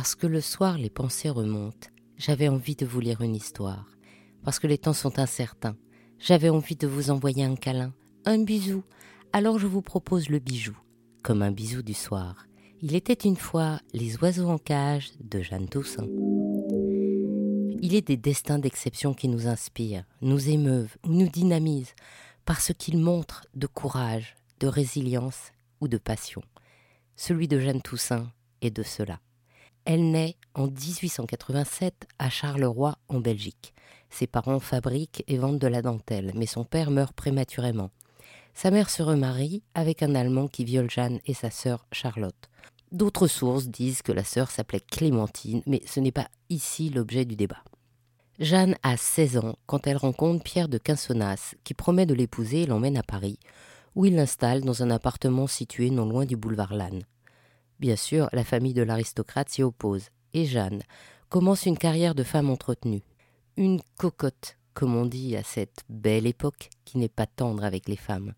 Parce que le soir les pensées remontent, j'avais envie de vous lire une histoire. Parce que les temps sont incertains, j'avais envie de vous envoyer un câlin, un bisou. Alors je vous propose le bijou, comme un bisou du soir. Il était une fois Les oiseaux en cage de Jeanne Toussaint. Il est des destins d'exception qui nous inspirent, nous émeuvent ou nous dynamisent parce qu'ils montrent de courage, de résilience ou de passion. Celui de Jeanne Toussaint est de cela. Elle naît en 1887 à Charleroi, en Belgique. Ses parents fabriquent et vendent de la dentelle, mais son père meurt prématurément. Sa mère se remarie avec un Allemand qui viole Jeanne et sa sœur Charlotte. D'autres sources disent que la sœur s'appelait Clémentine, mais ce n'est pas ici l'objet du débat. Jeanne a 16 ans quand elle rencontre Pierre de Quinsonnas, qui promet de l'épouser et l'emmène à Paris, où il l'installe dans un appartement situé non loin du boulevard Lannes. Bien sûr, la famille de l'aristocrate s'y oppose, et Jeanne commence une carrière de femme entretenue. Une cocotte, comme on dit à cette belle époque qui n'est pas tendre avec les femmes.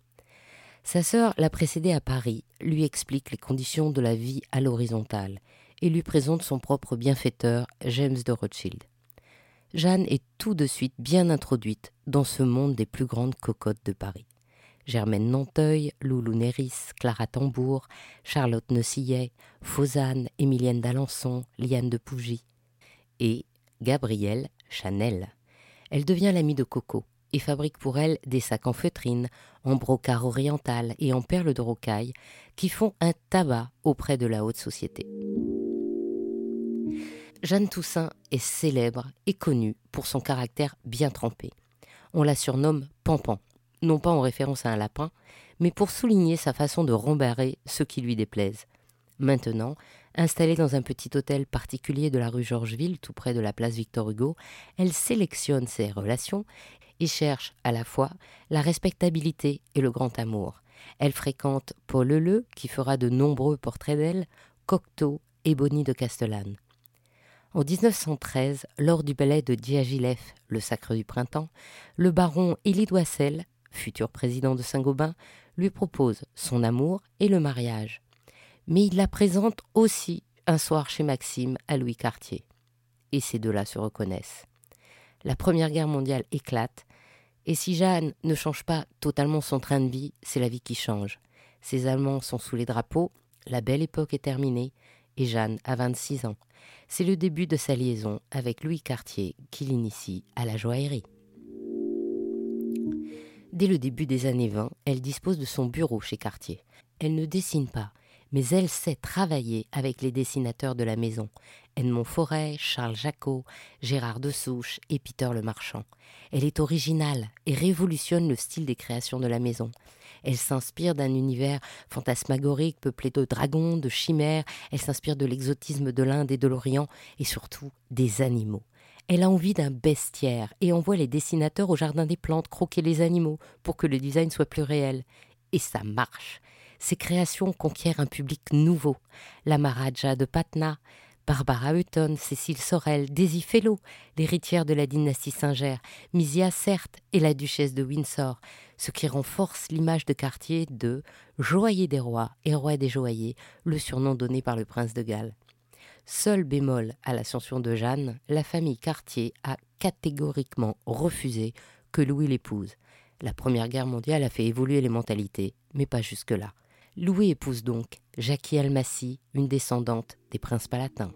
Sa sœur l'a précédée à Paris, lui explique les conditions de la vie à l'horizontale et lui présente son propre bienfaiteur, James de Rothschild. Jeanne est tout de suite bien introduite dans ce monde des plus grandes cocottes de Paris. Germaine Nanteuil, Loulou Néris, Clara Tambour, Charlotte Neusillet, Fausane, Émilienne d'Alençon, Liane de Pougy et Gabrielle Chanel. Elle devient l'amie de Coco et fabrique pour elle des sacs en feutrine, en brocart oriental et en perles de rocaille qui font un tabac auprès de la haute société. Jeanne Toussaint est célèbre et connue pour son caractère bien trempé. On la surnomme Pampan non pas en référence à un lapin, mais pour souligner sa façon de rembarrer ce qui lui déplaise. Maintenant, installée dans un petit hôtel particulier de la rue Georgeville, tout près de la place Victor Hugo, elle sélectionne ses relations et cherche à la fois la respectabilité et le grand amour. Elle fréquente Paul Leleu, qui fera de nombreux portraits d'elle, Cocteau et Bonnie de Castellane. En 1913, lors du ballet de Diaghilev, Le Sacre du Printemps, le baron Élie Doissel futur président de Saint-Gobain, lui propose son amour et le mariage. Mais il la présente aussi un soir chez Maxime à Louis Cartier. Et ces deux-là se reconnaissent. La Première Guerre mondiale éclate, et si Jeanne ne change pas totalement son train de vie, c'est la vie qui change. Ses Allemands sont sous les drapeaux, la belle époque est terminée, et Jeanne a 26 ans. C'est le début de sa liaison avec Louis Cartier qui l'initie à la joaillerie. Dès le début des années 20, elle dispose de son bureau chez Cartier. Elle ne dessine pas, mais elle sait travailler avec les dessinateurs de la maison. Edmond Forêt, Charles Jacot, Gérard de Souche et Peter le Marchand. Elle est originale et révolutionne le style des créations de la maison. Elle s'inspire d'un univers fantasmagorique peuplé de dragons, de chimères, elle s'inspire de l'exotisme de l'Inde et de l'Orient et surtout des animaux. Elle a envie d'un bestiaire et envoie les dessinateurs au jardin des plantes croquer les animaux pour que le design soit plus réel. Et ça marche. Ses créations conquièrent un public nouveau. La Maharaja de Patna, Barbara Hutton, Cécile Sorel, Daisy Fellow, l'héritière de la dynastie Singer, Misia certes et la duchesse de Windsor, ce qui renforce l'image de quartier de joaillier des rois et roi des joailliers, le surnom donné par le prince de Galles. Seul bémol à l'ascension de Jeanne, la famille Cartier a catégoriquement refusé que Louis l'épouse. La Première Guerre mondiale a fait évoluer les mentalités, mais pas jusque-là. Louis épouse donc Jackie Almasy, une descendante des princes palatins.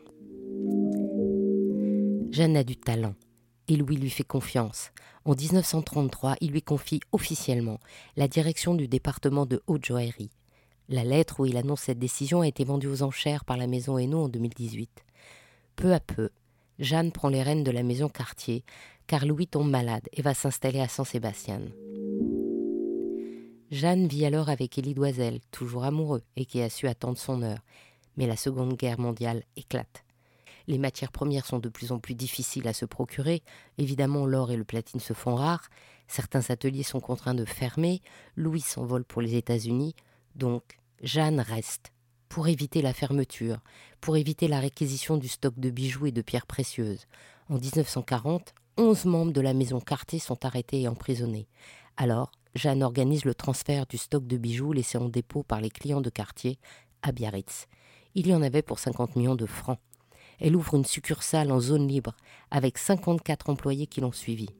Jeanne a du talent, et Louis lui fait confiance. En 1933, il lui confie officiellement la direction du département de haute joaillerie. La lettre où il annonce cette décision a été vendue aux enchères par la maison Hainaut en 2018. Peu à peu, Jeanne prend les rênes de la maison Cartier, car Louis tombe malade et va s'installer à San-Sébastien. Jeanne vit alors avec Élie Doisel, toujours amoureux et qui a su attendre son heure. Mais la Seconde Guerre mondiale éclate. Les matières premières sont de plus en plus difficiles à se procurer. Évidemment, l'or et le platine se font rares. Certains ateliers sont contraints de fermer. Louis s'envole pour les États-Unis. Donc, Jeanne reste, pour éviter la fermeture, pour éviter la réquisition du stock de bijoux et de pierres précieuses. En 1940, onze membres de la maison Cartier sont arrêtés et emprisonnés. Alors, Jeanne organise le transfert du stock de bijoux laissé en dépôt par les clients de Cartier à Biarritz. Il y en avait pour 50 millions de francs. Elle ouvre une succursale en zone libre avec 54 employés qui l'ont suivie.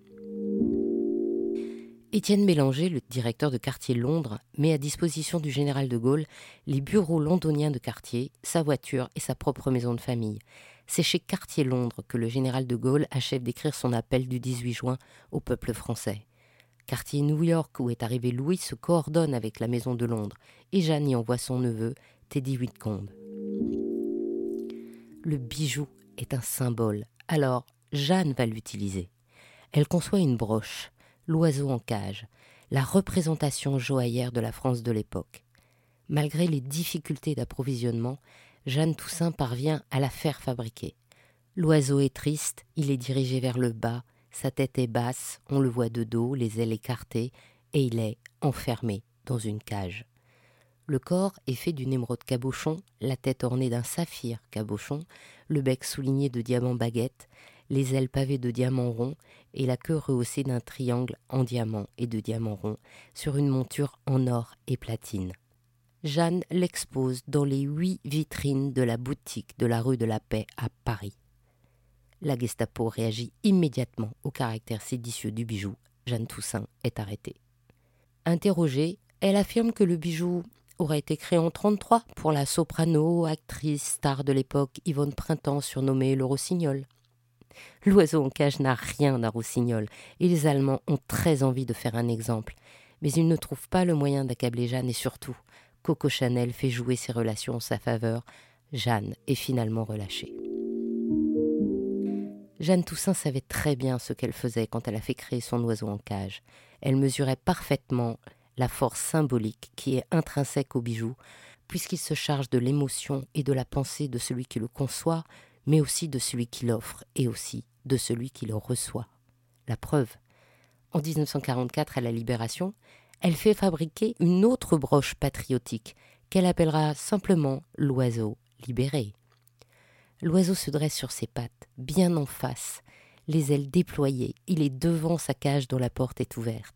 Étienne Mélanger, le directeur de quartier Londres, met à disposition du général de Gaulle les bureaux londoniens de quartier, sa voiture et sa propre maison de famille. C'est chez Quartier Londres que le général de Gaulle achève d'écrire son appel du 18 juin au peuple français. Quartier New York où est arrivé Louis se coordonne avec la maison de Londres et Jeanne y envoie son neveu, Teddy Whitcomb. Le bijou est un symbole, alors Jeanne va l'utiliser. Elle conçoit une broche, l'oiseau en cage, la représentation joaillère de la France de l'époque. Malgré les difficultés d'approvisionnement, Jeanne Toussaint parvient à la faire fabriquer. L'oiseau est triste, il est dirigé vers le bas, sa tête est basse, on le voit de dos, les ailes écartées, et il est enfermé dans une cage. Le corps est fait d'une émeraude cabochon, la tête ornée d'un saphir cabochon, le bec souligné de diamants baguettes, les ailes pavées de diamants ronds et la queue rehaussée d'un triangle en diamant et de diamants ronds sur une monture en or et platine. Jeanne l'expose dans les huit vitrines de la boutique de la rue de la Paix à Paris. La Gestapo réagit immédiatement au caractère séditieux du bijou. Jeanne Toussaint est arrêtée. Interrogée, elle affirme que le bijou aurait été créé en 33 pour la soprano, actrice, star de l'époque Yvonne Printemps, surnommée le Rossignol. L'oiseau en cage n'a rien d'un rossignol, et les Allemands ont très envie de faire un exemple. Mais ils ne trouvent pas le moyen d'accabler Jeanne, et surtout, Coco Chanel fait jouer ses relations en sa faveur. Jeanne est finalement relâchée. Jeanne Toussaint savait très bien ce qu'elle faisait quand elle a fait créer son oiseau en cage. Elle mesurait parfaitement la force symbolique qui est intrinsèque au bijou, puisqu'il se charge de l'émotion et de la pensée de celui qui le conçoit, mais aussi de celui qui l'offre et aussi de celui qui le reçoit. La preuve. En 1944, à la Libération, elle fait fabriquer une autre broche patriotique qu'elle appellera simplement l'oiseau libéré. L'oiseau se dresse sur ses pattes, bien en face, les ailes déployées, il est devant sa cage dont la porte est ouverte.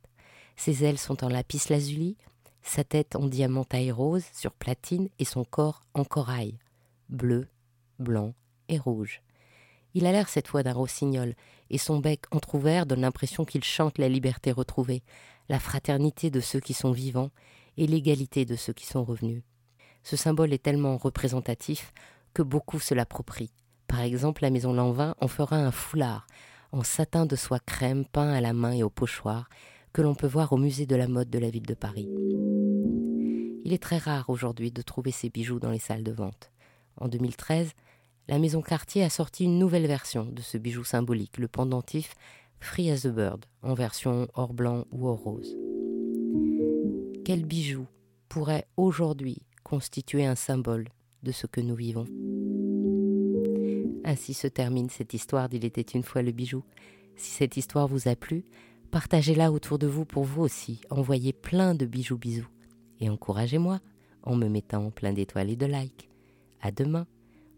Ses ailes sont en lapis lazuli, sa tête en diamant taille rose sur platine et son corps en corail, bleu, blanc et rouge. Il a l'air cette fois d'un rossignol, et son bec entr'ouvert donne l'impression qu'il chante la liberté retrouvée, la fraternité de ceux qui sont vivants et l'égalité de ceux qui sont revenus. Ce symbole est tellement représentatif que beaucoup se l'approprient. Par exemple, la maison Lanvin en fera un foulard en satin de soie crème peint à la main et au pochoir que l'on peut voir au musée de la mode de la ville de Paris. Il est très rare aujourd'hui de trouver ces bijoux dans les salles de vente. En 2013, la maison Cartier a sorti une nouvelle version de ce bijou symbolique, le pendentif Free as a Bird, en version or blanc ou or rose. Quel bijou pourrait aujourd'hui constituer un symbole de ce que nous vivons? Ainsi se termine cette histoire d'Il était une fois le bijou. Si cette histoire vous a plu, partagez-la autour de vous pour vous aussi. Envoyez plein de bijoux bisous. Et encouragez-moi en me mettant plein d'étoiles et de likes. À demain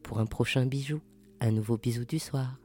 pour un prochain bijou, un nouveau bisou du soir.